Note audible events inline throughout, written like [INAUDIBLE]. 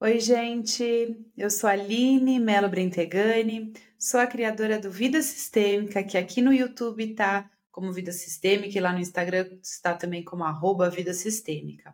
Oi, gente! Eu sou a Aline Melo Brentegani, sou a criadora do Vida Sistêmica, que aqui no YouTube está como Vida Sistêmica e lá no Instagram está também como arroba Vida Sistêmica.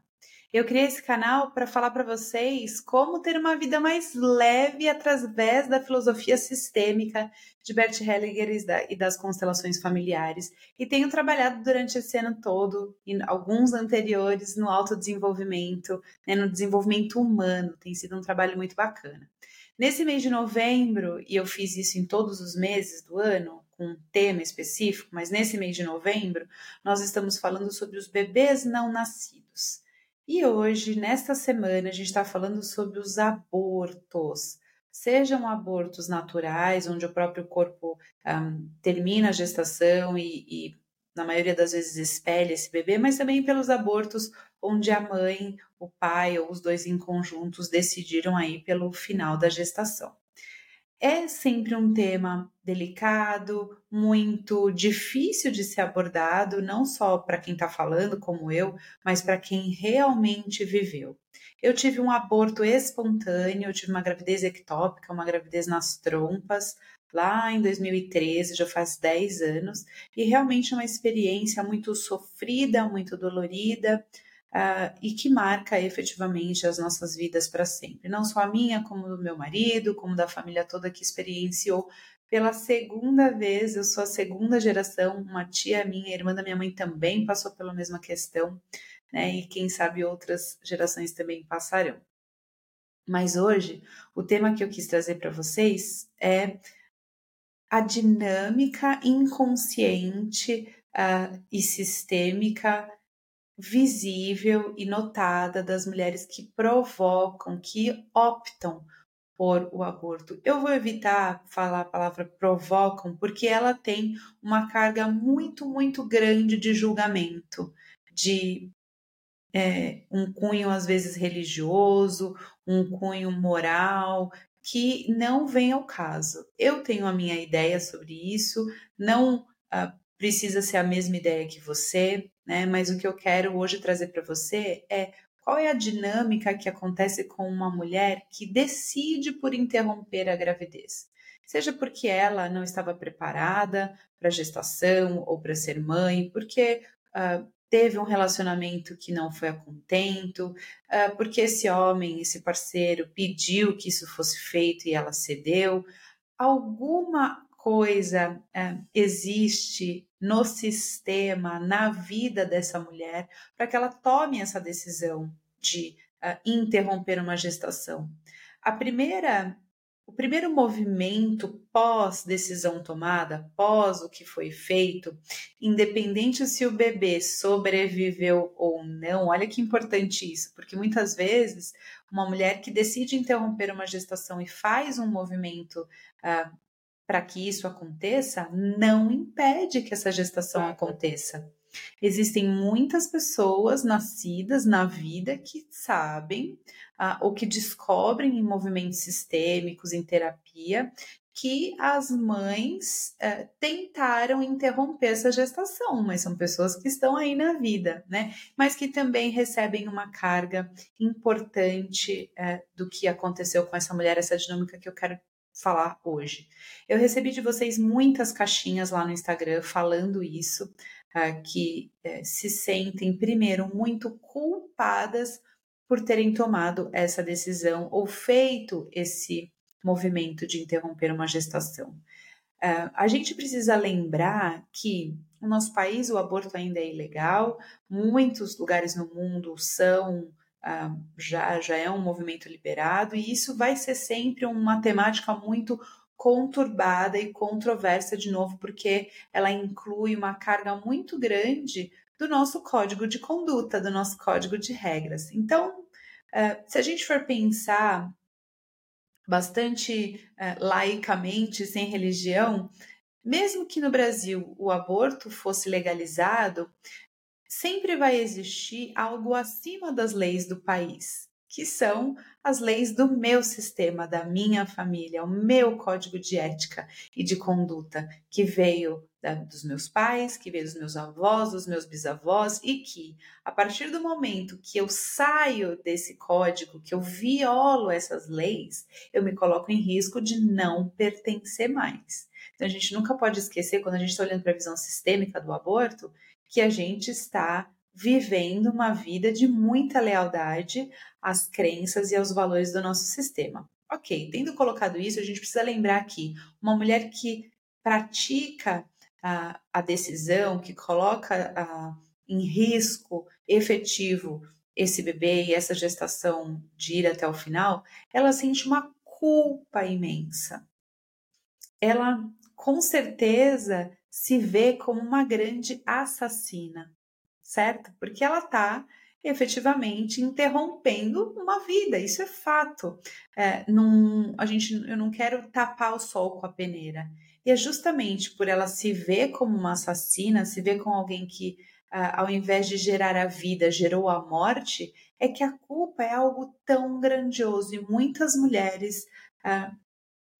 Eu criei esse canal para falar para vocês como ter uma vida mais leve através da filosofia sistêmica de Bert Hellinger e das constelações familiares. E tenho trabalhado durante esse ano todo e alguns anteriores no autodesenvolvimento, né, no desenvolvimento humano. Tem sido um trabalho muito bacana. Nesse mês de novembro, e eu fiz isso em todos os meses do ano, com um tema específico, mas nesse mês de novembro, nós estamos falando sobre os bebês não nascidos. E hoje, nesta semana, a gente está falando sobre os abortos. Sejam abortos naturais, onde o próprio corpo um, termina a gestação e, e, na maioria das vezes, espelha esse bebê, mas também pelos abortos onde a mãe, o pai ou os dois em conjuntos decidiram aí pelo final da gestação é sempre um tema delicado, muito difícil de ser abordado, não só para quem está falando, como eu, mas para quem realmente viveu. Eu tive um aborto espontâneo, eu tive uma gravidez ectópica, uma gravidez nas trompas, lá em 2013, já faz 10 anos, e realmente é uma experiência muito sofrida, muito dolorida, uh, e que marca efetivamente as nossas vidas para sempre. Não só a minha, como do meu marido, como da família toda que experienciou pela segunda vez. Eu sou a segunda geração, uma tia minha, irmã da minha mãe também passou pela mesma questão, né? E quem sabe outras gerações também passarão. Mas hoje, o tema que eu quis trazer para vocês é a dinâmica inconsciente uh, e sistêmica visível e notada das mulheres que provocam, que optam por o aborto. Eu vou evitar falar a palavra provocam, porque ela tem uma carga muito, muito grande de julgamento, de é, um cunho às vezes religioso, um cunho moral, que não vem ao caso. Eu tenho a minha ideia sobre isso, não uh, precisa ser a mesma ideia que você, né? Mas o que eu quero hoje trazer para você é qual é a dinâmica que acontece com uma mulher que decide por interromper a gravidez. Seja porque ela não estava preparada para gestação ou para ser mãe, porque uh, teve um relacionamento que não foi a contento, uh, porque esse homem, esse parceiro, pediu que isso fosse feito e ela cedeu. Alguma coisa é, existe no sistema, na vida dessa mulher, para que ela tome essa decisão de uh, interromper uma gestação. A primeira, o primeiro movimento pós decisão tomada, pós o que foi feito, independente se o bebê sobreviveu ou não, olha que importante isso, porque muitas vezes uma mulher que decide interromper uma gestação e faz um movimento uh, para que isso aconteça, não impede que essa gestação aconteça. Existem muitas pessoas nascidas na vida que sabem ah, ou que descobrem em movimentos sistêmicos, em terapia, que as mães eh, tentaram interromper essa gestação, mas são pessoas que estão aí na vida, né? Mas que também recebem uma carga importante eh, do que aconteceu com essa mulher, essa dinâmica que eu quero falar hoje. Eu recebi de vocês muitas caixinhas lá no Instagram falando isso, uh, que uh, se sentem, primeiro, muito culpadas por terem tomado essa decisão ou feito esse movimento de interromper uma gestação. Uh, a gente precisa lembrar que no nosso país o aborto ainda é ilegal, muitos lugares no mundo são ah, já, já é um movimento liberado, e isso vai ser sempre uma temática muito conturbada e controversa de novo, porque ela inclui uma carga muito grande do nosso código de conduta, do nosso código de regras. Então, uh, se a gente for pensar bastante uh, laicamente, sem religião, mesmo que no Brasil o aborto fosse legalizado, sempre vai existir algo acima das leis do país, que são as leis do meu sistema, da minha família, o meu código de ética e de conduta, que veio da, dos meus pais, que veio dos meus avós, dos meus bisavós, e que, a partir do momento que eu saio desse código, que eu violo essas leis, eu me coloco em risco de não pertencer mais. Então, a gente nunca pode esquecer, quando a gente está olhando para a visão sistêmica do aborto, que a gente está vivendo uma vida de muita lealdade às crenças e aos valores do nosso sistema. Ok, tendo colocado isso, a gente precisa lembrar que uma mulher que pratica a, a decisão, que coloca em risco efetivo esse bebê e essa gestação de ir até o final, ela sente uma culpa imensa. Ela com certeza se vê como uma grande assassina certo? Porque ela está efetivamente interrompendo uma vida, isso é fato. É, não, a gente, eu não quero tapar o sol com a peneira. E é justamente por ela se ver como uma assassina, se ver como alguém que, uh, ao invés de gerar a vida, gerou a morte, é que a culpa é algo tão grandioso e muitas mulheres uh,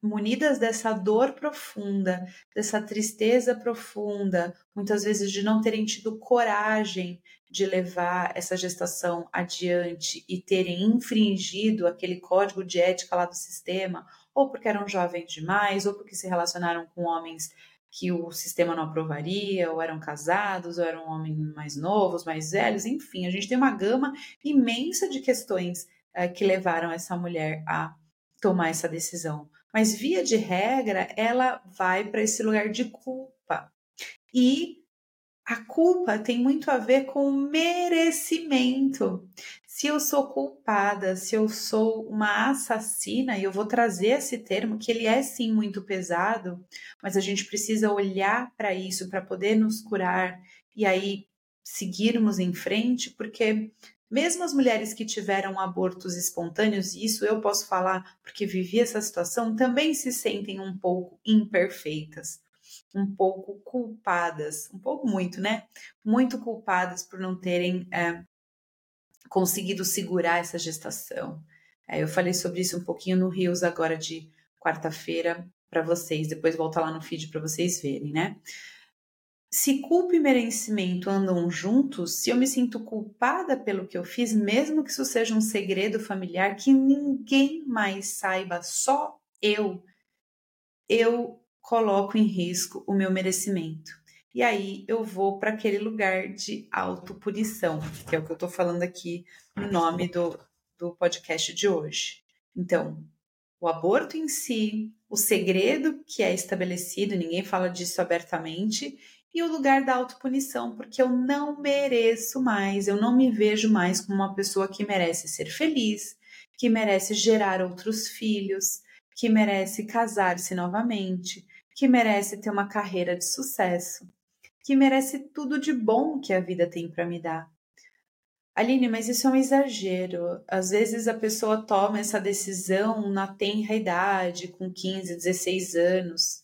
munidas dessa dor profunda, dessa tristeza profunda, muitas vezes de não terem tido coragem de levar essa gestação adiante e terem infringido aquele código de ética lá do sistema, ou porque eram jovens demais, ou porque se relacionaram com homens que o sistema não aprovaria, ou eram casados, ou eram homens mais novos, mais velhos, enfim, a gente tem uma gama imensa de questões uh, que levaram essa mulher a tomar essa decisão mas via de regra ela vai para esse lugar de culpa. E a culpa tem muito a ver com merecimento. Se eu sou culpada, se eu sou uma assassina, e eu vou trazer esse termo, que ele é sim muito pesado, mas a gente precisa olhar para isso para poder nos curar e aí seguirmos em frente, porque mesmo as mulheres que tiveram abortos espontâneos, e isso eu posso falar porque vivi essa situação, também se sentem um pouco imperfeitas, um pouco culpadas, um pouco muito, né? Muito culpadas por não terem é, conseguido segurar essa gestação. É, eu falei sobre isso um pouquinho no Rios agora de quarta-feira para vocês, depois volta lá no feed para vocês verem, né? Se culpa e merecimento andam juntos, se eu me sinto culpada pelo que eu fiz, mesmo que isso seja um segredo familiar que ninguém mais saiba, só eu, eu coloco em risco o meu merecimento. E aí eu vou para aquele lugar de autopunição, que é o que eu estou falando aqui no nome do, do podcast de hoje. Então, o aborto em si, o segredo que é estabelecido, ninguém fala disso abertamente, e o lugar da autopunição, porque eu não mereço mais, eu não me vejo mais como uma pessoa que merece ser feliz, que merece gerar outros filhos, que merece casar-se novamente, que merece ter uma carreira de sucesso, que merece tudo de bom que a vida tem para me dar. Aline, mas isso é um exagero. Às vezes a pessoa toma essa decisão na tenra idade, com 15, 16 anos.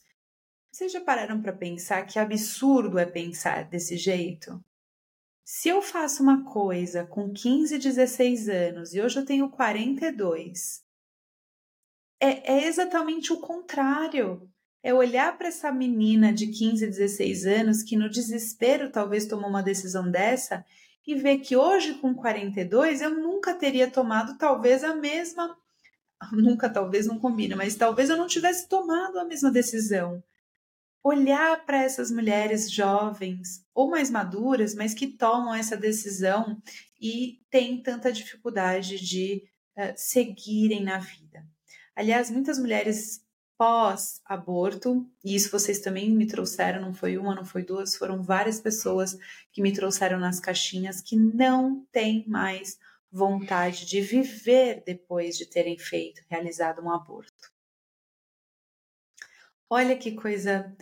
Vocês já pararam para pensar que absurdo é pensar desse jeito? Se eu faço uma coisa com 15, 16 anos e hoje eu tenho 42, é, é exatamente o contrário. É olhar para essa menina de 15, 16 anos que no desespero talvez tomou uma decisão dessa e ver que hoje com 42 eu nunca teria tomado talvez a mesma [LAUGHS] nunca talvez não combina, mas talvez eu não tivesse tomado a mesma decisão olhar para essas mulheres jovens ou mais maduras, mas que tomam essa decisão e têm tanta dificuldade de uh, seguirem na vida. Aliás, muitas mulheres pós-aborto, e isso vocês também me trouxeram, não foi uma, não foi duas, foram várias pessoas que me trouxeram nas caixinhas que não têm mais vontade de viver depois de terem feito, realizado um aborto. Olha que coisa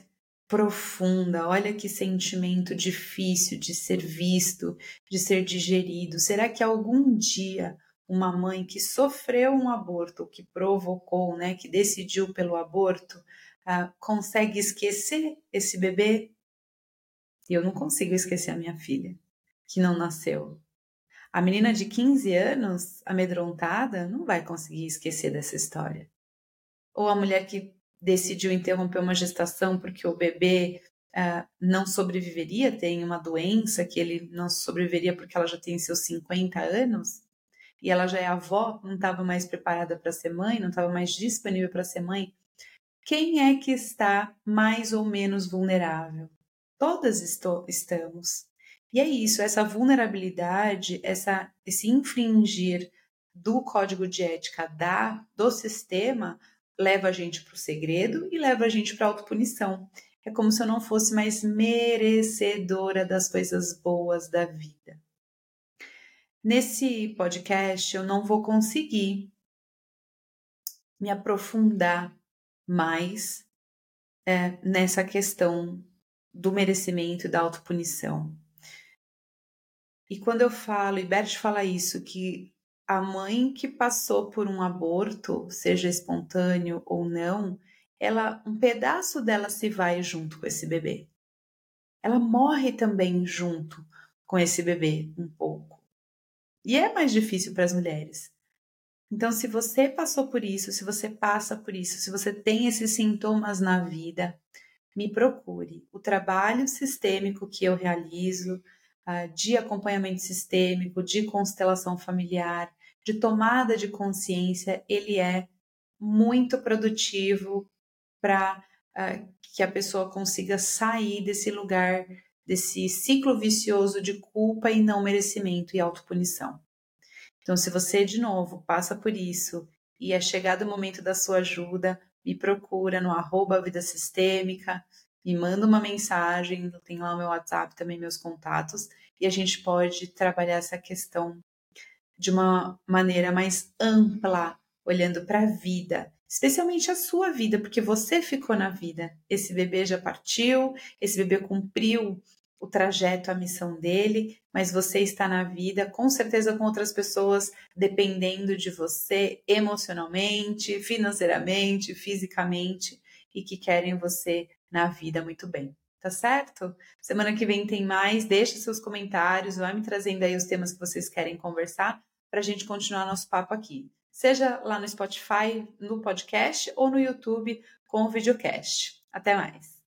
profunda. Olha que sentimento difícil de ser visto, de ser digerido. Será que algum dia uma mãe que sofreu um aborto, que provocou, né, que decidiu pelo aborto, uh, consegue esquecer esse bebê? Eu não consigo esquecer a minha filha, que não nasceu. A menina de 15 anos, amedrontada, não vai conseguir esquecer dessa história. Ou a mulher que decidiu interromper uma gestação porque o bebê uh, não sobreviveria, tem uma doença que ele não sobreviveria porque ela já tem seus 50 anos, e ela já é avó, não estava mais preparada para ser mãe, não estava mais disponível para ser mãe. Quem é que está mais ou menos vulnerável? Todas estou, estamos. E é isso, essa vulnerabilidade, essa, esse infringir do código de ética da, do sistema leva a gente para o segredo e leva a gente para a autopunição. É como se eu não fosse mais merecedora das coisas boas da vida. Nesse podcast, eu não vou conseguir me aprofundar mais é, nessa questão do merecimento e da autopunição. E quando eu falo, e Bert fala isso, que a mãe que passou por um aborto, seja espontâneo ou não, ela um pedaço dela se vai junto com esse bebê. Ela morre também junto com esse bebê um pouco. E é mais difícil para as mulheres. Então, se você passou por isso, se você passa por isso, se você tem esses sintomas na vida, me procure. O trabalho sistêmico que eu realizo, ah, de acompanhamento sistêmico, de constelação familiar, de tomada de consciência, ele é muito produtivo para uh, que a pessoa consiga sair desse lugar, desse ciclo vicioso de culpa e não merecimento e autopunição. Então, se você, de novo, passa por isso e é chegado o momento da sua ajuda, me procura no arroba Vida Sistêmica, me manda uma mensagem, tem lá o meu WhatsApp, também meus contatos, e a gente pode trabalhar essa questão de uma maneira mais ampla, olhando para a vida, especialmente a sua vida, porque você ficou na vida. Esse bebê já partiu, esse bebê cumpriu o trajeto, a missão dele, mas você está na vida, com certeza com outras pessoas dependendo de você emocionalmente, financeiramente, fisicamente e que querem você na vida muito bem. Tá certo? Semana que vem tem mais. Deixe seus comentários, vai me trazendo aí os temas que vocês querem conversar para a gente continuar nosso papo aqui. Seja lá no Spotify, no podcast ou no YouTube com o videocast. Até mais!